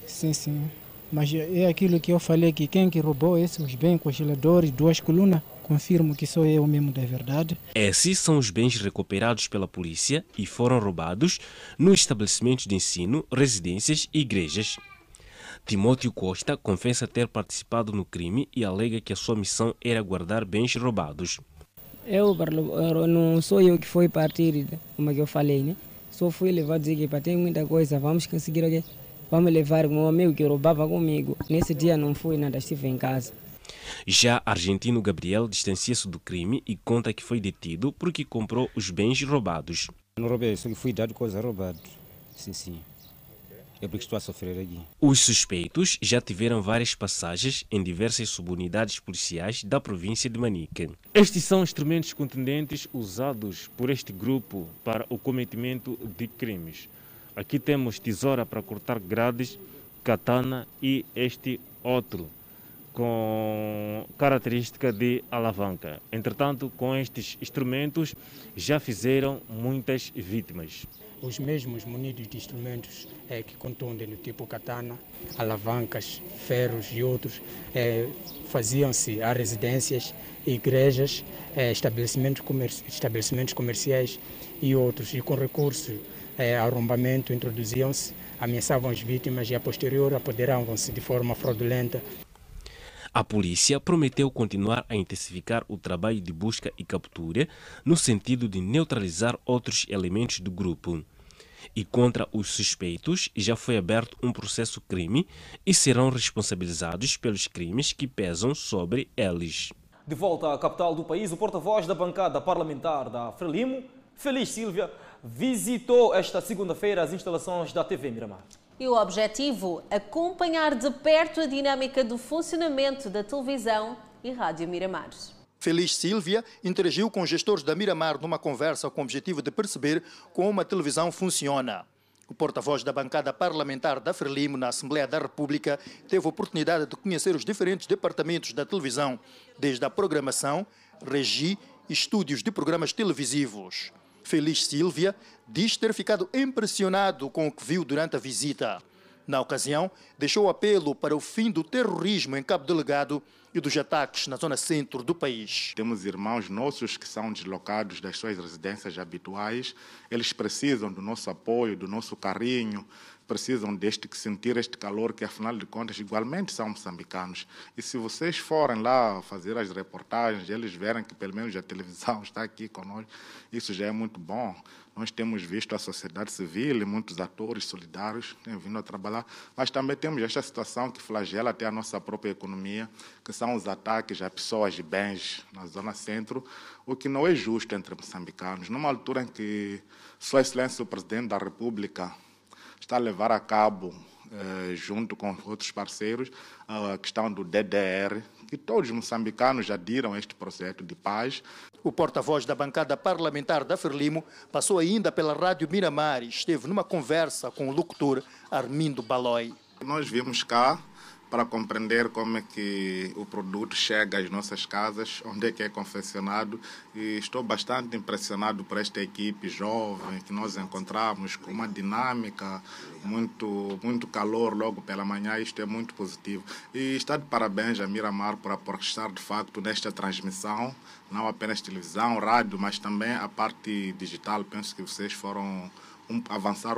Sim, sim. Mas é aquilo que eu falei que quem que roubou esses bens, congeladores, duas colunas, confirmo que sou eu mesmo da verdade. Esses são os bens recuperados pela polícia e foram roubados no estabelecimento de ensino, residências e igrejas. Timóteo Costa confessa ter participado no crime e alega que a sua missão era guardar bens roubados. Eu não sou eu que fui partir, como é que eu falei, né? Só fui levado a dizer que para ter muita coisa, vamos conseguir aqui. Vamos levar o meu amigo que roubava comigo. Nesse dia não fui nada, estive em casa. Já argentino Gabriel distancia-se do crime e conta que foi detido porque comprou os bens roubados. Não roubei, só que fui dado coisa roubada. Sim, sim. É porque estou a sofrer aqui. Os suspeitos já tiveram várias passagens em diversas subunidades policiais da província de Manica. Estes são instrumentos contundentes usados por este grupo para o cometimento de crimes. Aqui temos tesoura para cortar grades, katana e este outro com característica de alavanca. Entretanto, com estes instrumentos já fizeram muitas vítimas. Os mesmos munidos de instrumentos é, que contundem do tipo katana, alavancas, ferros e outros é, faziam-se a residências, igrejas, é, estabelecimentos, comerci estabelecimentos comerciais e outros, e com recurso é, arrombamento introduziam-se ameaçavam as vítimas e a posterior apoderavam-se de forma fraudulenta. A polícia prometeu continuar a intensificar o trabalho de busca e captura no sentido de neutralizar outros elementos do grupo. E contra os suspeitos já foi aberto um processo crime e serão responsabilizados pelos crimes que pesam sobre eles. De volta à capital do país, o porta-voz da bancada parlamentar da Frelimo, Feliz Silvia, visitou esta segunda-feira as instalações da TV Miramar. E o objetivo? Acompanhar de perto a dinâmica do funcionamento da televisão e rádio Miramar. Feliz Silvia interagiu com gestores da Miramar numa conversa com o objetivo de perceber como a televisão funciona. O porta-voz da bancada parlamentar da Frelimo na Assembleia da República teve a oportunidade de conhecer os diferentes departamentos da televisão, desde a programação, regi e estúdios de programas televisivos. Feliz Silvia diz ter ficado impressionado com o que viu durante a visita. Na ocasião, deixou apelo para o fim do terrorismo em Cabo Delegado e dos ataques na zona centro do país. Temos irmãos nossos que são deslocados das suas residências habituais. Eles precisam do nosso apoio, do nosso carinho, precisam deste sentir este calor que afinal de contas igualmente são moçambicanos. E se vocês forem lá fazer as reportagens, eles verem que pelo menos a televisão está aqui conosco, isso já é muito bom. Nós temos visto a sociedade civil e muitos atores solidários têm vindo a trabalhar, mas também temos esta situação que flagela até a nossa própria economia, que são os ataques a pessoas e bens na zona centro, o que não é justo entre moçambicanos. Numa altura em que Sua Excelência o Presidente da República está a levar a cabo, eh, junto com outros parceiros, a questão do DDR, que todos os moçambicanos adiram a este projeto de paz. O porta-voz da bancada parlamentar da Frelimo passou ainda pela Rádio Miramar e esteve numa conversa com o locutor Armindo Baloi. Nós vimos cá para compreender como é que o produto chega às nossas casas, onde é que é confeccionado e estou bastante impressionado por esta equipe jovem que nós encontramos com uma dinâmica, muito muito calor logo pela manhã, isto é muito positivo. E está de parabéns a Miramar por apostar de facto nesta transmissão, não apenas televisão, rádio, mas também a parte digital, penso que vocês foram um,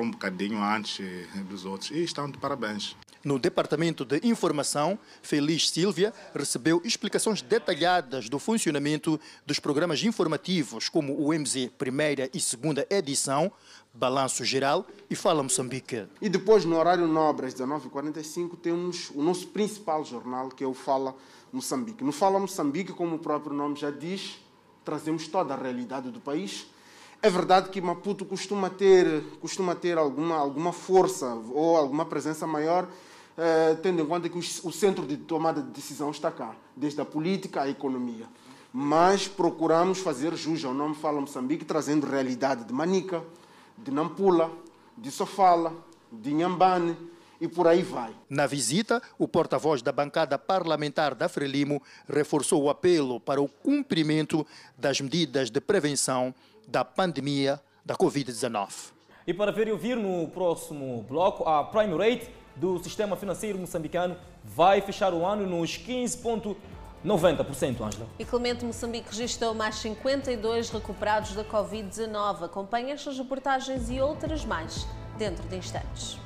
um bocadinho antes dos outros e estão de parabéns. No Departamento de Informação, Feliz Silvia recebeu explicações detalhadas do funcionamento dos programas informativos, como o MZ primeira e segunda edição, Balanço Geral e Fala Moçambique. E depois, no horário nobre, às 19h45, temos o nosso principal jornal, que é o Fala Moçambique. No Fala Moçambique, como o próprio nome já diz, trazemos toda a realidade do país. É verdade que Maputo costuma ter, costuma ter alguma, alguma força ou alguma presença maior tendo em conta que o centro de tomada de decisão está cá, desde a política à economia. Mas procuramos fazer jus ao nome Fala Moçambique, trazendo realidade de Manica, de Nampula, de Sofala, de Nhambane, e por aí vai. Na visita, o porta-voz da bancada parlamentar da Frelimo reforçou o apelo para o cumprimento das medidas de prevenção da pandemia da Covid-19. E para ver e ouvir no próximo bloco, a Prime Rate do sistema financeiro moçambicano vai fechar o ano nos 15,90%, Ângela. E Clemente Moçambique registrou mais 52 recuperados da Covid-19. Acompanhe estas reportagens e outras mais dentro de instantes.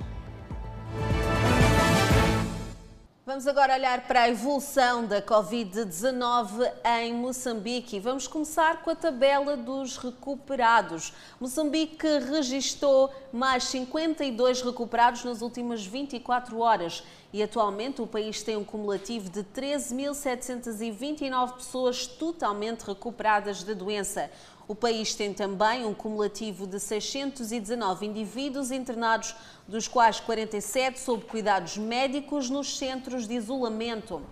Vamos agora olhar para a evolução da Covid-19 em Moçambique. Vamos começar com a tabela dos recuperados. Moçambique registrou mais 52 recuperados nas últimas 24 horas e atualmente o país tem um cumulativo de 13.729 pessoas totalmente recuperadas da doença. O país tem também um cumulativo de 619 indivíduos internados, dos quais 47 sob cuidados médicos nos centros de isolamento.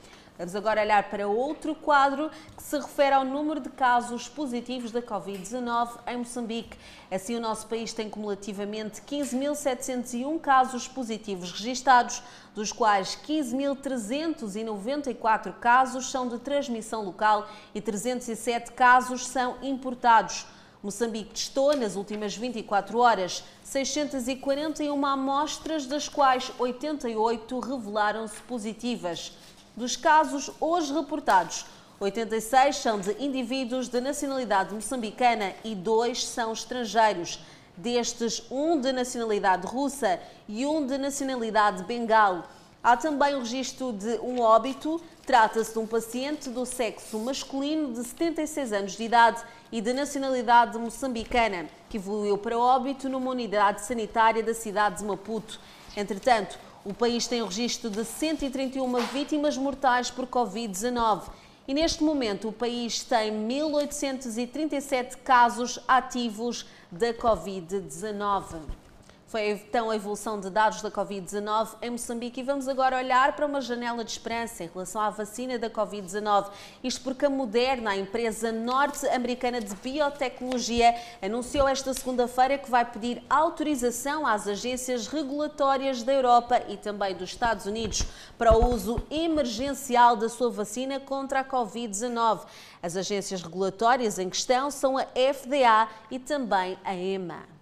Vamos agora olhar para outro quadro que se refere ao número de casos positivos da Covid-19 em Moçambique. Assim, o nosso país tem cumulativamente 15.701 casos positivos registados, dos quais 15.394 casos são de transmissão local e 307 casos são importados. Moçambique testou, nas últimas 24 horas, 641 amostras, das quais 88 revelaram-se positivas. Dos casos hoje reportados, 86 são de indivíduos de nacionalidade moçambicana e dois são estrangeiros. Destes, um de nacionalidade russa e um de nacionalidade bengal. Há também o registro de um óbito. Trata-se de um paciente do sexo masculino de 76 anos de idade e de nacionalidade moçambicana, que evoluiu para óbito numa unidade sanitária da cidade de Maputo. Entretanto, o país tem o registro de 131 vítimas mortais por Covid-19 e neste momento o país tem 1.837 casos ativos da Covid-19. Foi então a evolução de dados da Covid-19 em Moçambique e vamos agora olhar para uma janela de esperança em relação à vacina da Covid-19. Isto porque a Moderna, a empresa norte-americana de biotecnologia, anunciou esta segunda-feira que vai pedir autorização às agências regulatórias da Europa e também dos Estados Unidos para o uso emergencial da sua vacina contra a Covid-19. As agências regulatórias em questão são a FDA e também a EMA.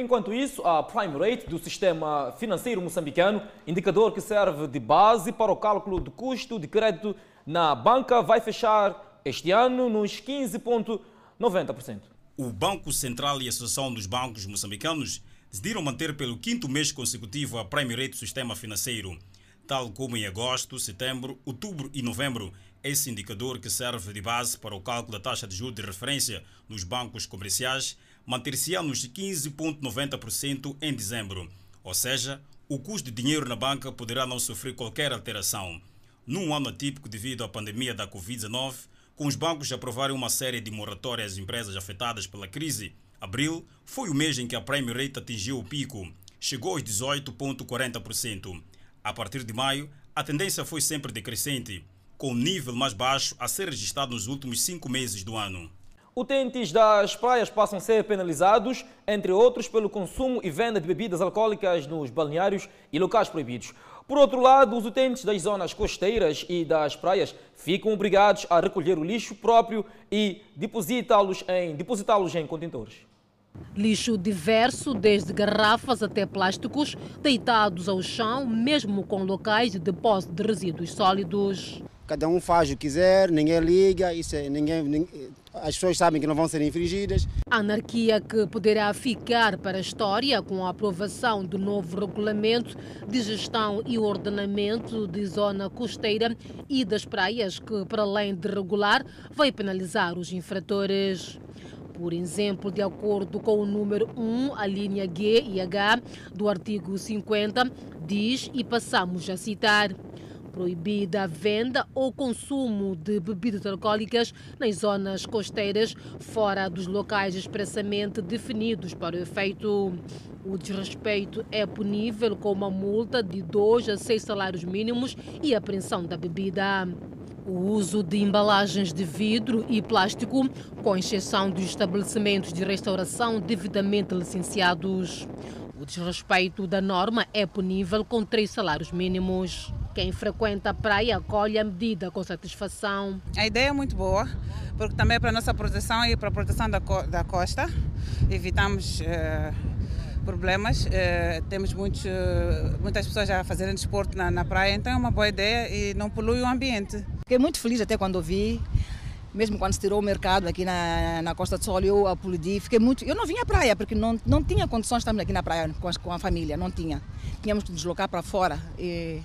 Enquanto isso, a prime rate do sistema financeiro moçambicano, indicador que serve de base para o cálculo do custo de crédito na banca, vai fechar este ano nos 15,90%. O Banco Central e a Associação dos Bancos Moçambicanos decidiram manter pelo quinto mês consecutivo a prime rate do sistema financeiro, tal como em agosto, setembro, outubro e novembro. Esse indicador que serve de base para o cálculo da taxa de juros de referência nos bancos comerciais manter-se-á nos 15,90% em dezembro, ou seja, o custo de dinheiro na banca poderá não sofrer qualquer alteração. Num ano atípico devido à pandemia da Covid-19, com os bancos aprovarem uma série de moratórias às empresas afetadas pela crise, abril foi o mês em que a prime rate atingiu o pico, chegou aos 18,40%. A partir de maio, a tendência foi sempre decrescente, com o nível mais baixo a ser registrado nos últimos cinco meses do ano. Utentes das praias passam a ser penalizados, entre outros, pelo consumo e venda de bebidas alcoólicas nos balneários e locais proibidos. Por outro lado, os utentes das zonas costeiras e das praias ficam obrigados a recolher o lixo próprio e depositá-los em, depositá em contentores. Lixo diverso, desde garrafas até plásticos, deitados ao chão, mesmo com locais de depósito de resíduos sólidos. Cada um faz o que quiser, ninguém liga, isso é, ninguém, ninguém as pessoas sabem que não vão ser infringidas. A anarquia que poderá ficar para a história com a aprovação do novo regulamento de gestão e ordenamento de zona costeira e das praias, que, para além de regular, vai penalizar os infratores. Por exemplo, de acordo com o número 1, a linha G e H do artigo 50, diz, e passamos a citar proibida a venda ou consumo de bebidas alcoólicas nas zonas costeiras, fora dos locais expressamente definidos para o efeito. O desrespeito é punível com uma multa de 2 a 6 salários mínimos e apreensão da bebida. O uso de embalagens de vidro e plástico, com exceção dos estabelecimentos de restauração devidamente licenciados. O desrespeito da norma é punível com três salários mínimos. Quem frequenta a praia acolhe a medida com satisfação. A ideia é muito boa, porque também é para a nossa proteção e para a proteção da, co da costa. Evitamos eh, problemas. Eh, temos muitos, eh, muitas pessoas a fazerem desporto na, na praia, então é uma boa ideia e não polui o ambiente. Fiquei muito feliz até quando ouvi mesmo quando se tirou o mercado aqui na, na Costa do Sol, eu aplaudi, fiquei muito... Eu não vinha à praia, porque não, não tinha condições de estarmos aqui na praia com a, com a família, não tinha. Tínhamos que deslocar para fora e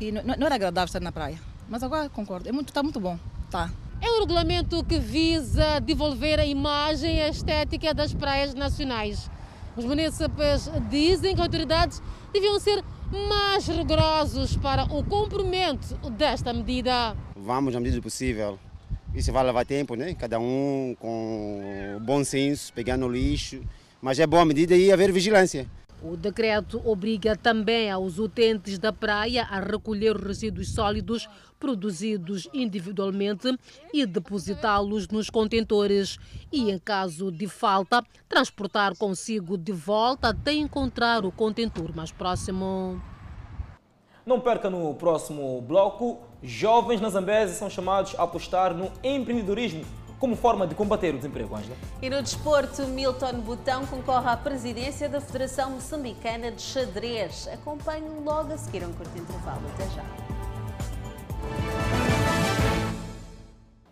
e não, não era agradável estar na praia. Mas agora concordo, é muito, está muito bom. Tá. É um regulamento que visa devolver a imagem e a estética das praias nacionais. Os municípios dizem que as autoridades deviam ser mais rigorosos para o cumprimento desta medida. Vamos na medida do possível. Isso vai levar tempo, né? Cada um com bom senso, pegando o lixo. Mas é boa medida e haver vigilância. O decreto obriga também aos utentes da praia a recolher resíduos sólidos produzidos individualmente e depositá-los nos contentores e, em caso de falta, transportar consigo de volta até encontrar o contentor mais próximo. Não perca no próximo bloco. Jovens na Zambésia são chamados a apostar no empreendedorismo como forma de combater o desemprego, Angela. E no desporto, Milton Botão concorre à presidência da Federação Moçambicana de Xadrez. Acompanhe logo a seguir um curto intervalo. Até já.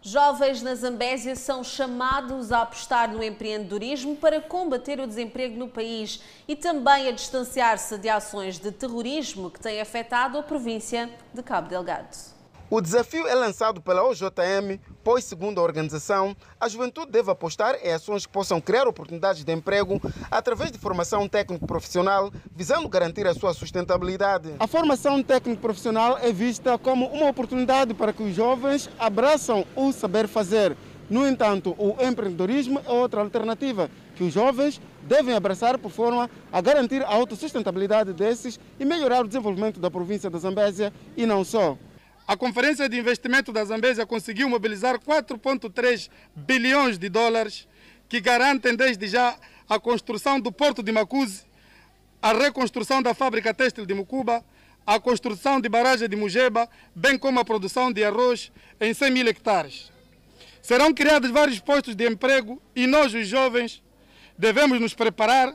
Jovens na Zambésia são chamados a apostar no empreendedorismo para combater o desemprego no país e também a distanciar-se de ações de terrorismo que têm afetado a província de Cabo Delgado. O desafio é lançado pela OJM, pois, segundo a organização, a juventude deve apostar em ações que possam criar oportunidades de emprego através de formação técnico-profissional, visando garantir a sua sustentabilidade. A formação técnico-profissional é vista como uma oportunidade para que os jovens abraçam o saber fazer. No entanto, o empreendedorismo é outra alternativa que os jovens devem abraçar por forma a garantir a autossustentabilidade desses e melhorar o desenvolvimento da província da Zambésia e não só. A Conferência de Investimento da Zambésia conseguiu mobilizar 4,3 bilhões de dólares que garantem desde já a construção do porto de Macuzi, a reconstrução da fábrica têxtil de Mucuba, a construção de barragem de Mugeba, bem como a produção de arroz em 100 mil hectares. Serão criados vários postos de emprego e nós, os jovens, devemos nos preparar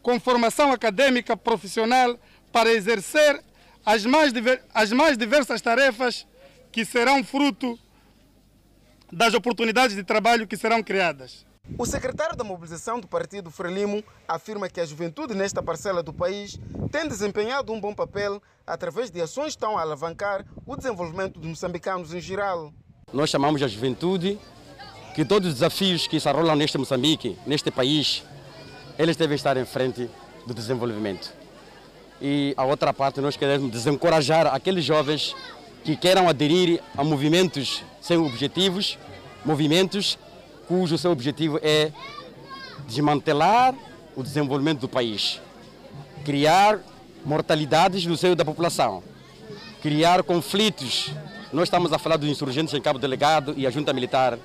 com formação acadêmica profissional para exercer as mais, as mais diversas tarefas que serão fruto das oportunidades de trabalho que serão criadas. O secretário da mobilização do Partido Frelimo afirma que a juventude nesta parcela do país tem desempenhado um bom papel através de ações que estão a alavancar o desenvolvimento dos moçambicanos em geral. Nós chamamos a juventude que todos os desafios que se arrolam neste Moçambique, neste país, eles devem estar em frente do desenvolvimento e a outra parte nós queremos desencorajar aqueles jovens que queiram aderir a movimentos sem objetivos, movimentos cujo seu objetivo é desmantelar o desenvolvimento do país, criar mortalidades no seio da população, criar conflitos. Nós estamos a falar dos insurgentes em Cabo Delegado e a junta militar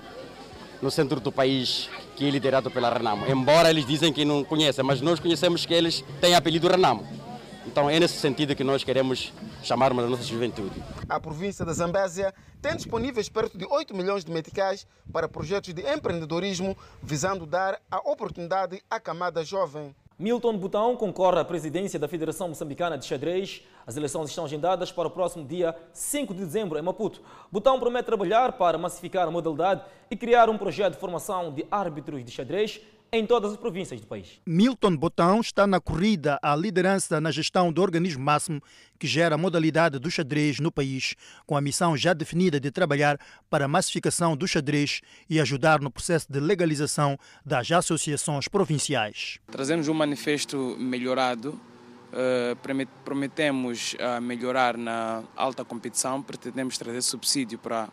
no centro do país, que é liderado pela Renamo. Embora eles dizem que não conhecem, mas nós conhecemos que eles têm apelido Renamo. Então é nesse sentido que nós queremos chamarmos a nossa juventude. A província da Zambésia tem disponíveis perto de 8 milhões de meticais para projetos de empreendedorismo, visando dar a oportunidade à camada jovem. Milton Botão concorre à presidência da Federação Moçambicana de Xadrez. As eleições estão agendadas para o próximo dia 5 de dezembro em Maputo. Botão promete trabalhar para massificar a modalidade e criar um projeto de formação de árbitros de xadrez em todas as províncias do país. Milton Botão está na corrida à liderança na gestão do organismo máximo que gera a modalidade do xadrez no país, com a missão já definida de trabalhar para a massificação do xadrez e ajudar no processo de legalização das associações provinciais. Trazemos um manifesto melhorado. Uh, prometemos uh, melhorar na alta competição, pretendemos trazer subsídio para,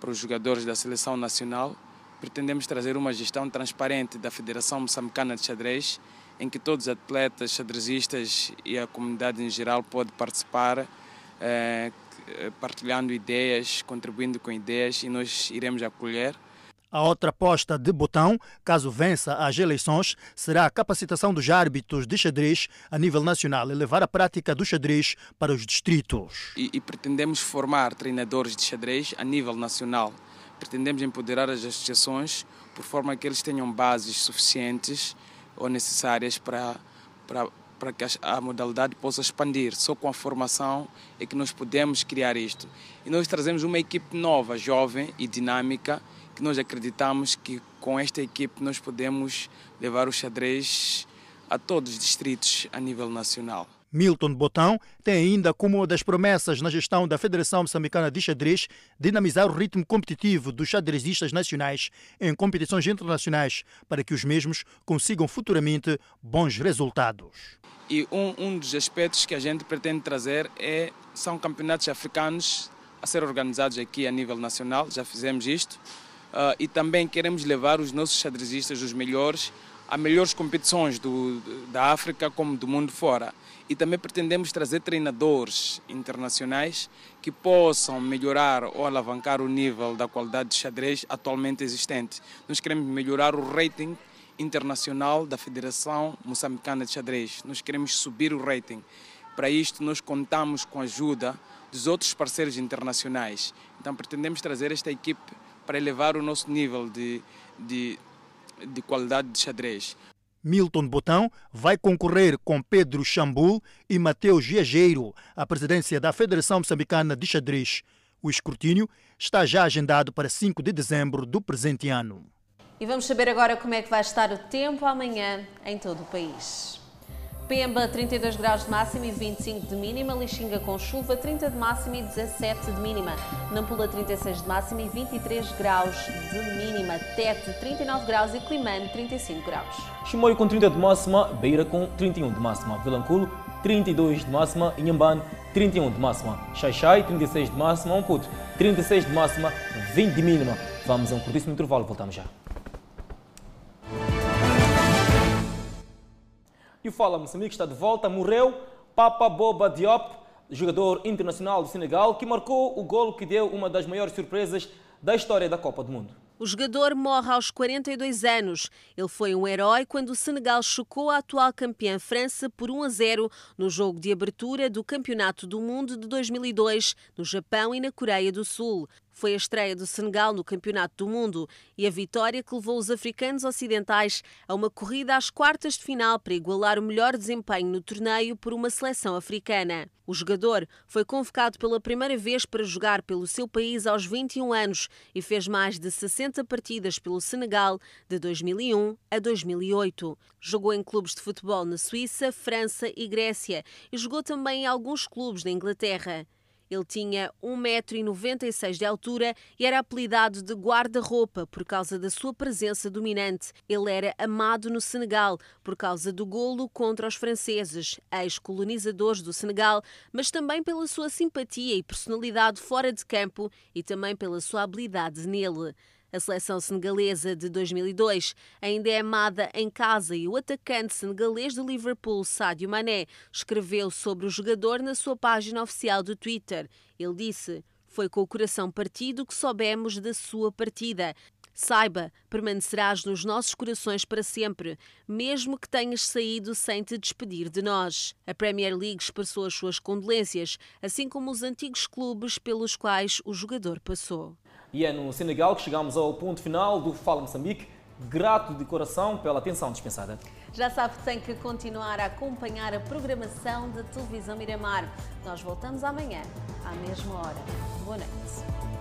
para os jogadores da seleção nacional pretendemos trazer uma gestão transparente da Federação Moçambicana de Xadrez, em que todos os atletas, xadrezistas e a comunidade em geral pode participar, eh, partilhando ideias, contribuindo com ideias e nós iremos acolher. A outra aposta de botão, caso vença as eleições, será a capacitação dos árbitros de xadrez a nível nacional e levar a prática do xadrez para os distritos. E, e pretendemos formar treinadores de xadrez a nível nacional pretendemos empoderar as associações por forma que eles tenham bases suficientes ou necessárias para, para, para que a modalidade possa expandir. Só com a formação é que nós podemos criar isto. E nós trazemos uma equipe nova, jovem e dinâmica, que nós acreditamos que com esta equipe nós podemos levar o xadrez a todos os distritos a nível nacional. Milton Botão tem ainda como uma das promessas na gestão da Federação Moçambicana de Xadrez dinamizar o ritmo competitivo dos xadrezistas nacionais em competições internacionais para que os mesmos consigam futuramente bons resultados. E um, um dos aspectos que a gente pretende trazer é, são campeonatos africanos a ser organizados aqui a nível nacional, já fizemos isto, uh, e também queremos levar os nossos xadrezistas, os melhores, a melhores competições do, da África como do mundo fora e também pretendemos trazer treinadores internacionais que possam melhorar ou alavancar o nível da qualidade de xadrez atualmente existente. Nós queremos melhorar o rating internacional da Federação Moçambicana de Xadrez. Nós queremos subir o rating. Para isto, nós contamos com a ajuda dos outros parceiros internacionais. Então, pretendemos trazer esta equipe para elevar o nosso nível de, de, de qualidade de xadrez. Milton Botão vai concorrer com Pedro Chambul e Mateus Viajeiro à presidência da Federação Moçambicana de Xadrez. O escrutínio está já agendado para 5 de dezembro do presente ano. E vamos saber agora como é que vai estar o tempo amanhã em todo o país. Pemba, 32 graus de máxima e 25 de mínima. Lixinga com chuva, 30 de máxima e 17 de mínima. Nampula, 36 de máxima e 23 graus de mínima. Tete, 39 graus e Climane, 35 graus. Chimoio com 30 de máxima, Beira com 31 de máxima. Vilanculo, 32 de máxima. Inhambane, 31 de máxima. Xaixai, 36 de máxima. Umputo, 36 de máxima, 20 de mínima. Vamos a um curtíssimo intervalo, voltamos já. E o Fala Moçambique está de volta. Morreu Papa Boba Diop, jogador internacional do Senegal, que marcou o golo que deu uma das maiores surpresas da história da Copa do Mundo. O jogador morre aos 42 anos. Ele foi um herói quando o Senegal chocou a atual campeã França por 1 a 0 no jogo de abertura do Campeonato do Mundo de 2002, no Japão e na Coreia do Sul. Foi a estreia do Senegal no Campeonato do Mundo e a vitória que levou os africanos ocidentais a uma corrida às quartas de final para igualar o melhor desempenho no torneio por uma seleção africana. O jogador foi convocado pela primeira vez para jogar pelo seu país aos 21 anos e fez mais de 60 partidas pelo Senegal de 2001 a 2008. Jogou em clubes de futebol na Suíça, França e Grécia e jogou também em alguns clubes na Inglaterra. Ele tinha 1,96m de altura e era apelidado de guarda-roupa por causa da sua presença dominante. Ele era amado no Senegal por causa do golo contra os franceses, ex-colonizadores do Senegal, mas também pela sua simpatia e personalidade fora de campo e também pela sua habilidade nele. A seleção senegalesa de 2002 ainda é amada em casa e o atacante senegalês do Liverpool, Sadio Mané, escreveu sobre o jogador na sua página oficial do Twitter. Ele disse: Foi com o coração partido que soubemos da sua partida. Saiba, permanecerás nos nossos corações para sempre, mesmo que tenhas saído sem te despedir de nós. A Premier League expressou as suas condolências, assim como os antigos clubes pelos quais o jogador passou. E é no Senegal que chegamos ao ponto final do Fala Moçambique. Grato de coração pela atenção dispensada. Já sabe que tem que continuar a acompanhar a programação da televisão Miramar. Nós voltamos amanhã, à mesma hora. Boa noite.